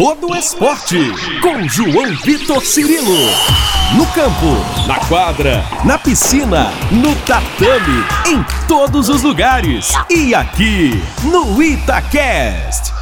todo esporte. Com João Vitor Cirilo. No campo, na quadra, na piscina, no tatame, em todos os lugares. E aqui, no Itacast.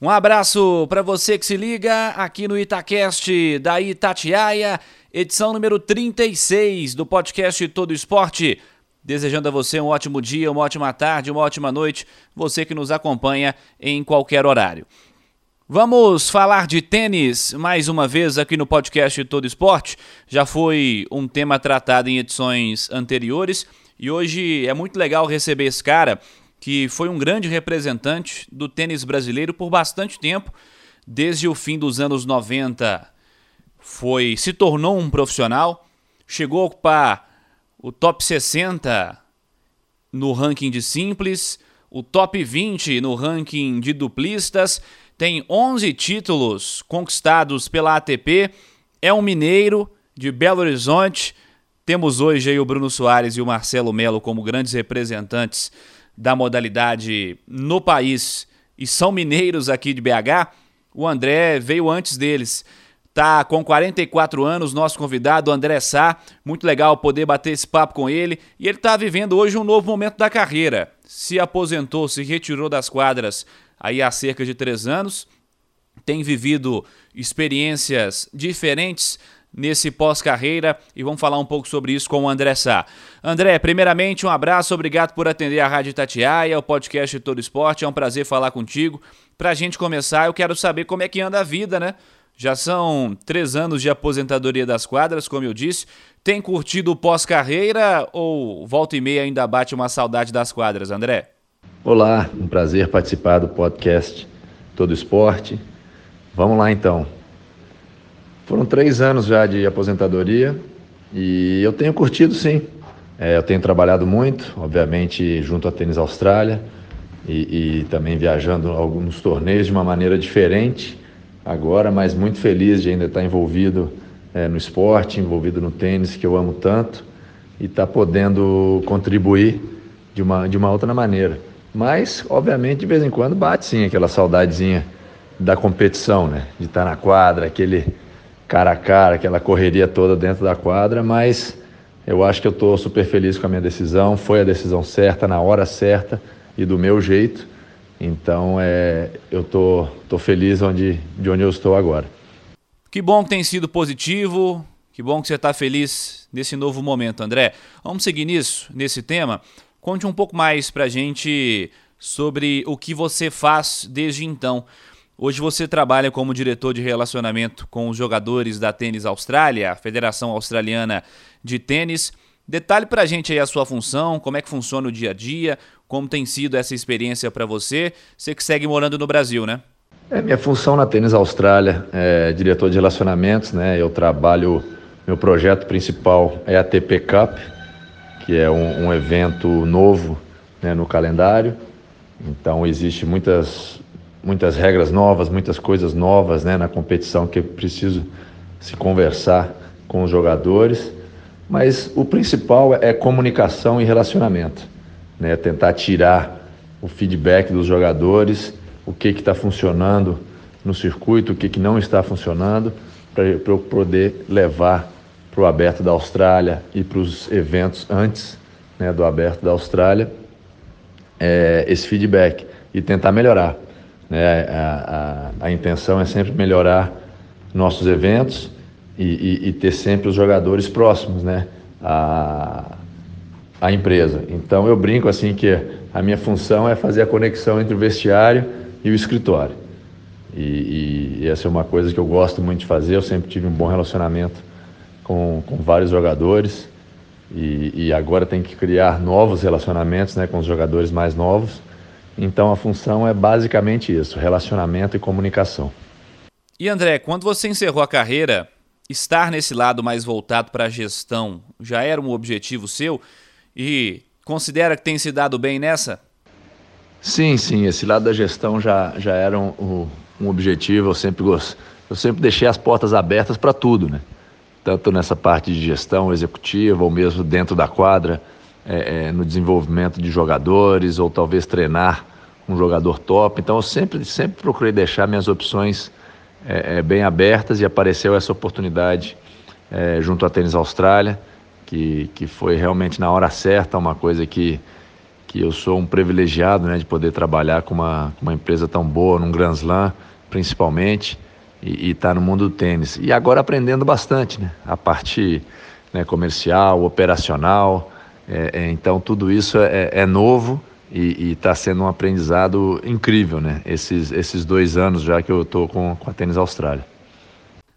Um abraço para você que se liga aqui no Itacast da Itatiaia, edição número 36 do podcast Todo Esporte. Desejando a você um ótimo dia, uma ótima tarde, uma ótima noite, você que nos acompanha em qualquer horário. Vamos falar de tênis mais uma vez aqui no podcast Todo Esporte. Já foi um tema tratado em edições anteriores e hoje é muito legal receber esse cara que foi um grande representante do tênis brasileiro por bastante tempo, desde o fim dos anos 90. Foi, se tornou um profissional, chegou a ocupar o top 60 no ranking de simples, o top 20 no ranking de duplistas, tem 11 títulos conquistados pela ATP, é um mineiro de Belo Horizonte. Temos hoje aí o Bruno Soares e o Marcelo Melo como grandes representantes da modalidade no país e são mineiros aqui de BH. O André veio antes deles tá com 44 anos, nosso convidado André Sá. Muito legal poder bater esse papo com ele. E ele está vivendo hoje um novo momento da carreira. Se aposentou, se retirou das quadras aí há cerca de três anos. Tem vivido experiências diferentes nesse pós-carreira e vamos falar um pouco sobre isso com o André Sá. André, primeiramente um abraço, obrigado por atender a Rádio Tatiaia, o podcast Todo Esporte, é um prazer falar contigo. Para a gente começar, eu quero saber como é que anda a vida, né? Já são três anos de aposentadoria das quadras, como eu disse. Tem curtido pós-carreira ou volta e meia ainda bate uma saudade das quadras, André? Olá, um prazer participar do podcast Todo Esporte. Vamos lá então. Foram três anos já de aposentadoria e eu tenho curtido sim. É, eu tenho trabalhado muito, obviamente, junto à Tênis Austrália e, e também viajando alguns torneios de uma maneira diferente agora, mas muito feliz de ainda estar envolvido é, no esporte, envolvido no tênis que eu amo tanto e estar tá podendo contribuir de uma, de uma outra maneira. Mas, obviamente, de vez em quando bate sim aquela saudadezinha da competição, né? De estar tá na quadra, aquele cara a cara, aquela correria toda dentro da quadra, mas eu acho que eu estou super feliz com a minha decisão. Foi a decisão certa, na hora certa e do meu jeito. Então, é, eu tô, tô feliz onde, de onde eu estou agora. Que bom que tem sido positivo, que bom que você está feliz nesse novo momento, André. Vamos seguir nisso, nesse tema. Conte um pouco mais para a gente sobre o que você faz desde então. Hoje você trabalha como diretor de relacionamento com os jogadores da Tênis Austrália, a Federação Australiana de Tênis. Detalhe para a gente aí a sua função, como é que funciona o dia a dia, como tem sido essa experiência para você. Você que segue morando no Brasil, né? É, minha função na Tênis Austrália é diretor de relacionamentos, né? Eu trabalho, meu projeto principal é a TP Cup, que é um, um evento novo né, no calendário. Então, existe muitas, muitas regras novas, muitas coisas novas né, na competição que eu preciso se conversar com os jogadores. Mas o principal é comunicação e relacionamento, né? Tentar tirar o feedback dos jogadores, o que está funcionando no circuito, o que, que não está funcionando, para eu poder levar para o Aberto da Austrália e para os eventos antes né, do Aberto da Austrália é, esse feedback e tentar melhorar. Né? A, a, a intenção é sempre melhorar nossos eventos e, e, e ter sempre os jogadores próximos, né? A, a empresa. Então eu brinco assim que a minha função é fazer a conexão entre o vestiário e o escritório. E, e, essa é uma coisa que eu gosto muito de fazer. Eu sempre tive um bom relacionamento com, com vários jogadores e, e agora tem que criar novos relacionamentos né, com os jogadores mais novos. Então a função é basicamente isso: relacionamento e comunicação. E André, quando você encerrou a carreira, estar nesse lado mais voltado para a gestão já era um objetivo seu e considera que tem se dado bem nessa? Sim, sim, esse lado da gestão já, já era um, um objetivo, eu sempre, eu sempre deixei as portas abertas para tudo, né? Tanto nessa parte de gestão executiva ou mesmo dentro da quadra, é, é, no desenvolvimento de jogadores ou talvez treinar um jogador top. Então eu sempre, sempre procurei deixar minhas opções é, é, bem abertas e apareceu essa oportunidade é, junto à Tênis Austrália, que, que foi realmente na hora certa, uma coisa que, que eu sou um privilegiado né, de poder trabalhar com uma, uma empresa tão boa, num Grand Slam principalmente, e estar tá no mundo do tênis. E agora aprendendo bastante, né? A parte né, comercial, operacional. É, é, então tudo isso é, é novo e está sendo um aprendizado incrível, né? Esses, esses dois anos já que eu estou com, com a Tênis Austrália.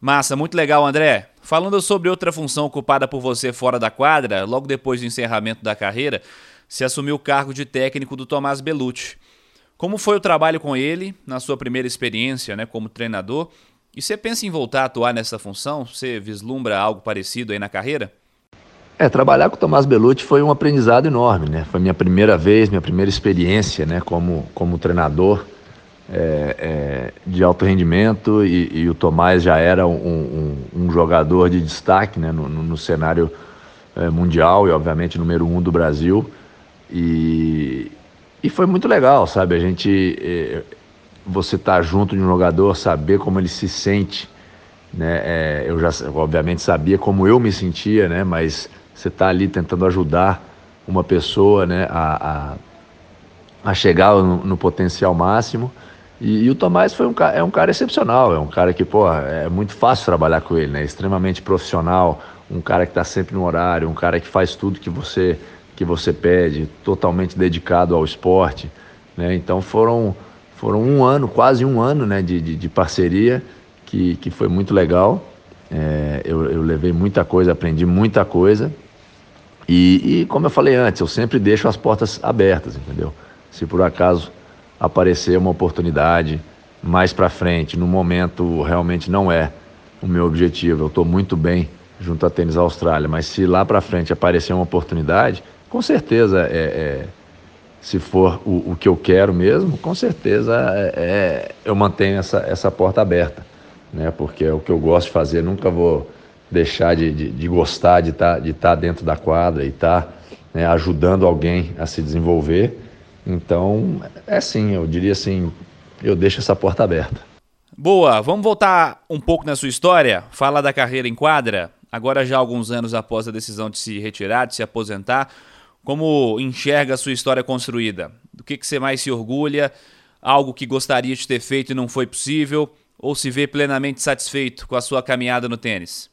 Massa, muito legal, André. Falando sobre outra função ocupada por você fora da quadra, logo depois do encerramento da carreira, se assumiu o cargo de técnico do Tomás Belucci. Como foi o trabalho com ele na sua primeira experiência né, como treinador? E você pensa em voltar a atuar nessa função? Você vislumbra algo parecido aí na carreira? É, trabalhar com o Tomás Belucci foi um aprendizado enorme, né? Foi minha primeira vez, minha primeira experiência, né, como, como treinador é, é, de alto rendimento e, e, o Tomás já era um, um, um jogador de destaque, né, no, no cenário é, mundial e obviamente número um do Brasil e, e foi muito legal, sabe? A gente, é, você tá junto de um jogador, saber como ele se sente, né? É, eu já, obviamente, sabia como eu me sentia, né? Mas você está ali tentando ajudar uma pessoa né, a, a, a chegar no, no, potencial máximo. E, e, o Tomás foi um, é um cara excepcional, é um cara que, pô, é muito fácil trabalhar com ele, né? Extremamente profissional, um cara que está sempre no horário, um cara que faz tudo que você que você pede, totalmente dedicado ao esporte, né? Então foram foram um ano, quase um ano, né, de, de, de parceria que, que foi muito legal. É, eu, eu levei muita coisa, aprendi muita coisa e, e, como eu falei antes, eu sempre deixo as portas abertas, entendeu? Se por acaso aparecer uma oportunidade mais para frente, no momento realmente não é o meu objetivo, eu estou muito bem junto à Tênis Austrália, mas se lá para frente aparecer uma oportunidade, com certeza é, é se for o, o, que eu quero mesmo, com certeza é, é, eu mantenho essa, essa porta aberta, né? Porque é o que eu gosto de fazer, nunca vou deixar de, de, de gostar de estar tá, de tá dentro da quadra e estar tá, né, ajudando alguém a se desenvolver. Então, é sim, eu diria assim, eu deixo essa porta aberta. Boa, vamos voltar um pouco na sua história, falar da carreira em quadra. Agora já alguns anos após a decisão de se retirar, de se aposentar, como enxerga a sua história construída? Do que, que você mais se orgulha? Algo que gostaria de ter feito e não foi possível? Ou se vê plenamente satisfeito com a sua caminhada no tênis?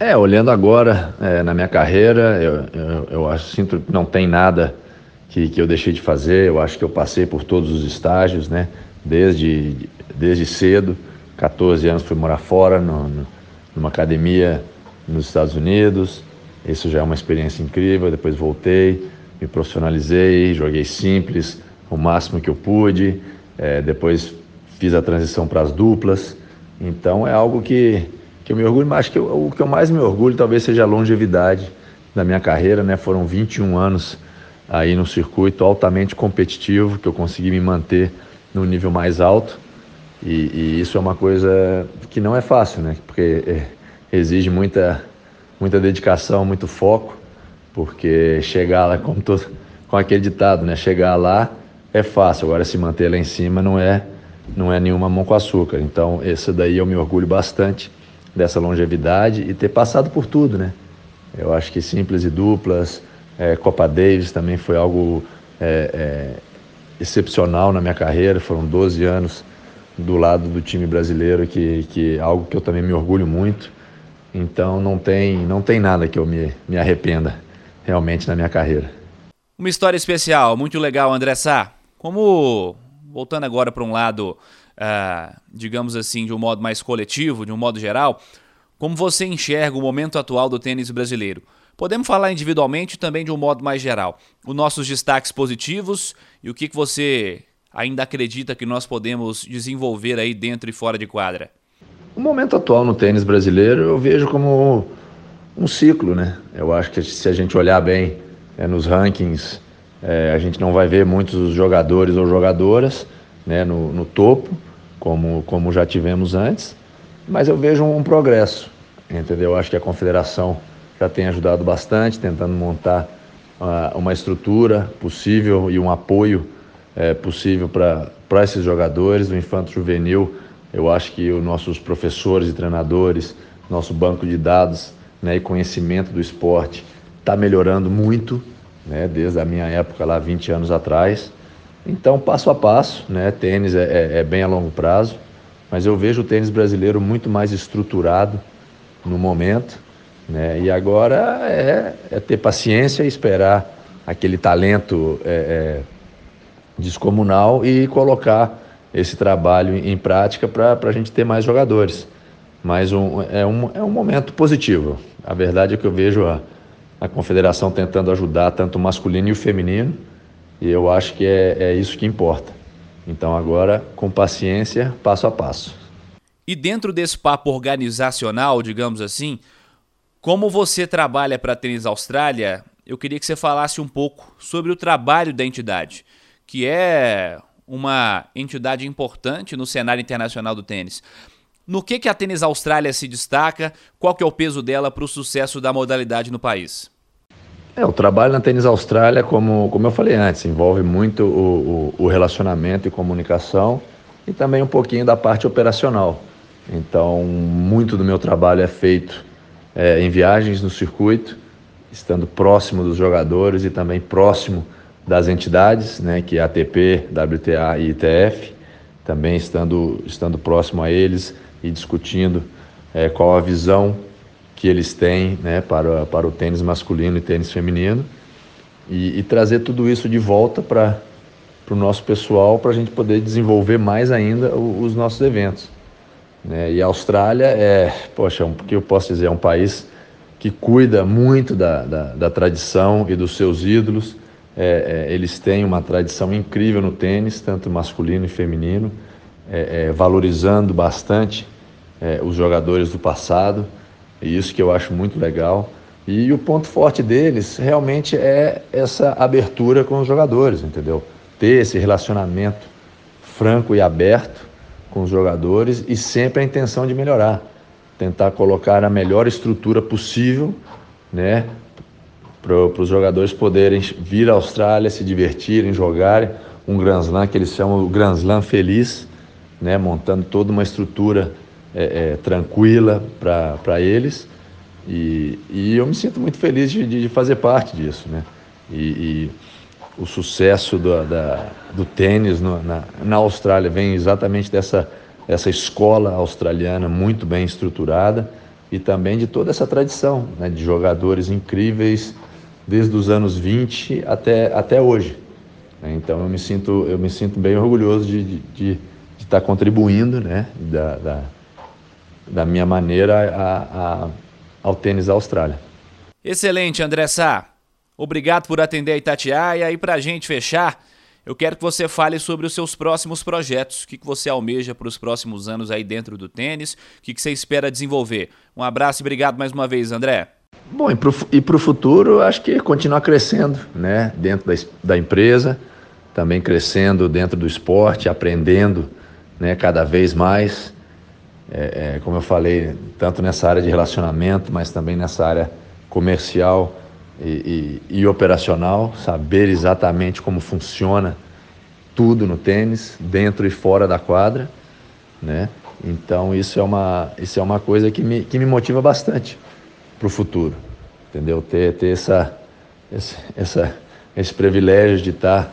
É, olhando agora é, na minha carreira, eu, eu, eu acho, sinto que não tem nada que, que eu deixei de fazer. Eu acho que eu passei por todos os estágios, né? Desde, desde cedo, 14 anos fui morar fora, no, no, numa academia nos Estados Unidos. Isso já é uma experiência incrível. Depois voltei, me profissionalizei, joguei simples, o máximo que eu pude. É, depois fiz a transição para as duplas. Então é algo que que eu me orgulho, mas acho que eu, o que eu mais me orgulho talvez seja a longevidade da minha carreira, né? Foram 21 anos aí no circuito altamente competitivo, que eu consegui me manter no nível mais alto. E, e isso é uma coisa que não é fácil, né? Porque é, exige muita, muita dedicação, muito foco, porque chegar lá, como tô, com aquele ditado, né? Chegar lá é fácil, agora se manter lá em cima não é, não é nenhuma mão com açúcar. Então, esse daí eu me orgulho bastante dessa longevidade e ter passado por tudo, né? Eu acho que simples e duplas, é, Copa Davis também foi algo é, é, excepcional na minha carreira. Foram 12 anos do lado do time brasileiro, que, que é algo que eu também me orgulho muito. Então não tem, não tem nada que eu me, me arrependa realmente na minha carreira. Uma história especial, muito legal, André Sá. Como, voltando agora para um lado uh, digamos assim, de um modo mais coletivo, de um modo geral, como você enxerga o momento atual do tênis brasileiro? Podemos falar individualmente também de um modo mais geral. Os nossos destaques positivos e o que, que você ainda acredita que nós podemos desenvolver aí dentro e fora de quadra? O momento atual no tênis brasileiro eu vejo como um ciclo, né? Eu acho que se a gente olhar bem é, nos rankings, é, a gente não vai ver muitos jogadores ou jogadoras né, no, no topo como, como já tivemos antes, mas eu vejo um, progresso, entendeu? Eu acho que a confederação já tem ajudado bastante, tentando montar uh, uma estrutura possível e um apoio é, possível para esses jogadores do infanto juvenil. Eu acho que os nossos professores e treinadores, nosso banco de dados né, e conhecimento do esporte está melhorando muito, né, desde a minha época lá 20 anos atrás. Então, passo a passo, né, tênis é, é, é bem a longo prazo, mas eu vejo o tênis brasileiro muito mais estruturado no momento. Né, e agora é, é ter paciência e esperar aquele talento é, é, descomunal e colocar esse trabalho em prática para a gente ter mais jogadores. Mas um, é, um, é um momento positivo. A verdade é que eu vejo a, a confederação tentando ajudar tanto o masculino e o feminino, e eu acho que é, é isso que importa. Então agora, com paciência, passo a passo. E dentro desse papo organizacional, digamos assim, como você trabalha para a Tênis Austrália, eu queria que você falasse um pouco sobre o trabalho da entidade, que é uma entidade importante no cenário internacional do tênis. No que, que a Tênis Austrália se destaca? Qual que é o peso dela para o sucesso da modalidade no país? É, o trabalho na Tênis Austrália, como, como eu falei antes, envolve muito o, o, o relacionamento e comunicação e também um pouquinho da parte operacional. Então, muito do meu trabalho é feito é, em viagens no circuito, estando próximo dos jogadores e também próximo das entidades, né, que é ATP, WTA e ITF, também estando, estando próximo a eles e discutindo é, qual a visão que eles têm né, para, para o tênis masculino e tênis feminino e, e trazer tudo isso de volta para o nosso pessoal para a gente poder desenvolver mais ainda os, os nossos eventos. Né? E a Austrália é, poxa, o que eu posso dizer, é um país que cuida muito da, da, da tradição e dos seus ídolos. É, é, eles têm uma tradição incrível no tênis, tanto masculino e feminino, é, é valorizando bastante é, os jogadores do passado, e isso que eu acho muito legal. E o ponto forte deles realmente é essa abertura com os jogadores, entendeu? Ter esse relacionamento franco e aberto com os jogadores e sempre a intenção de melhorar tentar colocar a melhor estrutura possível, né, para os jogadores poderem vir à Austrália, se divertirem, jogarem um Grand Slam que eles chamam o Grand Slam feliz, né, montando toda uma estrutura é, é, tranquila para eles. E, e, eu me sinto muito feliz de, de fazer parte disso, né? E, e o sucesso do, da, do tênis no, na, na Austrália vem exatamente dessa essa escola australiana muito bem estruturada e também de toda essa tradição né, de jogadores incríveis desde os anos 20 até, até hoje. Então eu me sinto, eu me sinto bem orgulhoso de, de, de, de estar contribuindo né, da, da, da minha maneira a, a, ao tênis da Austrália. Excelente, André Sá. Obrigado por atender a Itatiaia e para a gente fechar, eu quero que você fale sobre os seus próximos projetos, o que você almeja para os próximos anos aí dentro do tênis, o que você espera desenvolver. Um abraço e obrigado mais uma vez, André. Bom, e para o futuro, acho que continuar crescendo né, dentro da, da empresa, também crescendo dentro do esporte, aprendendo né, cada vez mais. É, é, como eu falei, tanto nessa área de relacionamento, mas também nessa área comercial e, e, e operacional, saber exatamente como funciona tudo no tênis, dentro e fora da quadra, né? Então isso é uma, isso é uma coisa que me, que me motiva bastante para o futuro, entendeu? Ter, ter essa, esse, essa, esse privilégio de estar tá,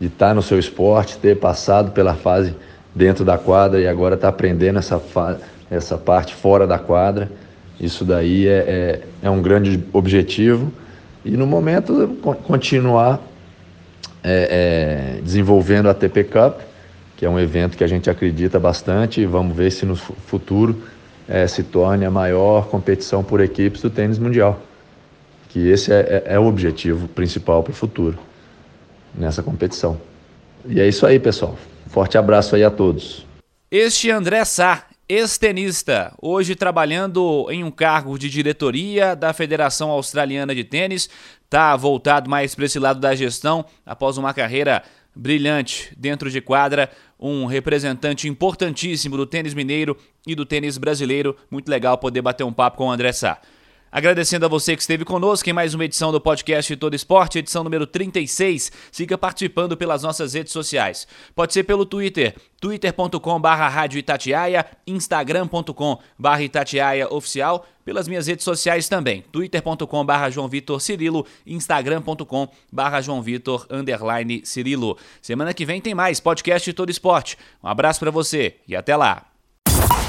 de tá no seu esporte, ter passado pela fase dentro da quadra e agora estar tá aprendendo essa, essa parte fora da quadra. Isso daí é, é, é um grande objetivo e no momento, continuar é, é, desenvolvendo a TP Cup, que é um evento que a gente acredita bastante e vamos ver se no futuro é, se torne a maior competição por equipes do tênis mundial. Que esse é, é, é o objetivo principal para o futuro nessa competição. E é isso aí, pessoal. Forte abraço aí a todos. Este é André Sá ex-tenista, hoje trabalhando em um cargo de diretoria da Federação Australiana de Tênis, está voltado mais para esse lado da gestão após uma carreira brilhante dentro de quadra, um representante importantíssimo do tênis mineiro e do tênis brasileiro. Muito legal poder bater um papo com o André Sá. Agradecendo a você que esteve conosco em mais uma edição do podcast Todo Esporte, edição número 36. Siga participando pelas nossas redes sociais. Pode ser pelo Twitter, twitter.com Rádio Itatiaia, instagram.com Itatiaia Oficial, pelas minhas redes sociais também, twitter.com João Vitor Cirilo, instagram.com João Vitor underline Cirilo. Semana que vem tem mais podcast Todo Esporte. Um abraço para você e até lá.